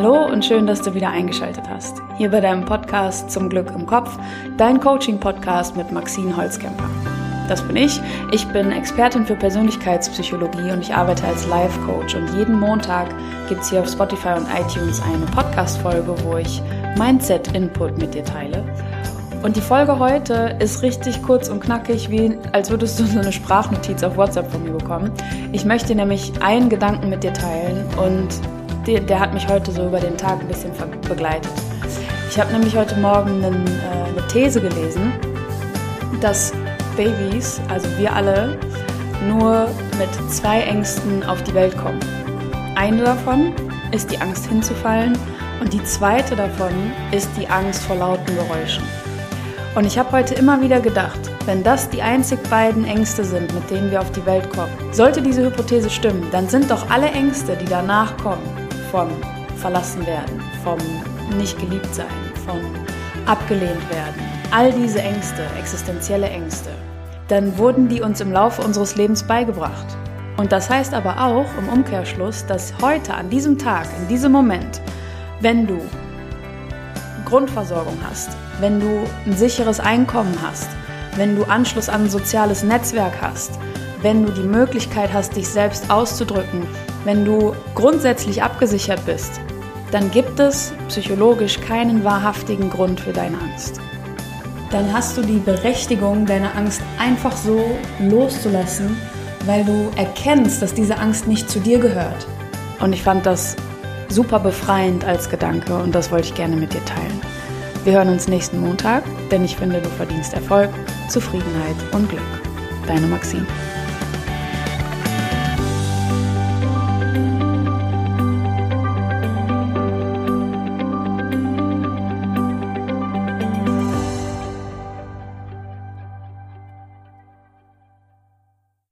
Hallo und schön, dass du wieder eingeschaltet hast. Hier bei deinem Podcast Zum Glück im Kopf, dein Coaching-Podcast mit Maxine Holzkemper. Das bin ich. Ich bin Expertin für Persönlichkeitspsychologie und ich arbeite als Life-Coach. Und jeden Montag gibt es hier auf Spotify und iTunes eine Podcast-Folge, wo ich Mindset-Input mit dir teile. Und die Folge heute ist richtig kurz und knackig, wie als würdest du so eine Sprachnotiz auf WhatsApp von mir bekommen. Ich möchte nämlich einen Gedanken mit dir teilen und der, der hat mich heute so über den Tag ein bisschen begleitet. Ich habe nämlich heute Morgen einen, äh, eine These gelesen, dass Babys, also wir alle, nur mit zwei Ängsten auf die Welt kommen. Eine davon ist die Angst hinzufallen und die zweite davon ist die Angst vor lauten Geräuschen. Und ich habe heute immer wieder gedacht, wenn das die einzig beiden Ängste sind, mit denen wir auf die Welt kommen, sollte diese Hypothese stimmen, dann sind doch alle Ängste, die danach kommen, vom verlassen werden, vom nicht geliebt sein, vom abgelehnt werden, all diese Ängste, existenzielle Ängste, dann wurden die uns im Laufe unseres Lebens beigebracht. Und das heißt aber auch im Umkehrschluss, dass heute, an diesem Tag, in diesem Moment, wenn du Grundversorgung hast, wenn du ein sicheres Einkommen hast, wenn du Anschluss an ein soziales Netzwerk hast, wenn du die Möglichkeit hast, dich selbst auszudrücken, wenn du grundsätzlich abgesichert bist, dann gibt es psychologisch keinen wahrhaftigen Grund für deine Angst. Dann hast du die Berechtigung, deine Angst einfach so loszulassen, weil du erkennst, dass diese Angst nicht zu dir gehört. Und ich fand das super befreiend als Gedanke und das wollte ich gerne mit dir teilen. Wir hören uns nächsten Montag, denn ich finde, du verdienst Erfolg, Zufriedenheit und Glück. Deine Maxine.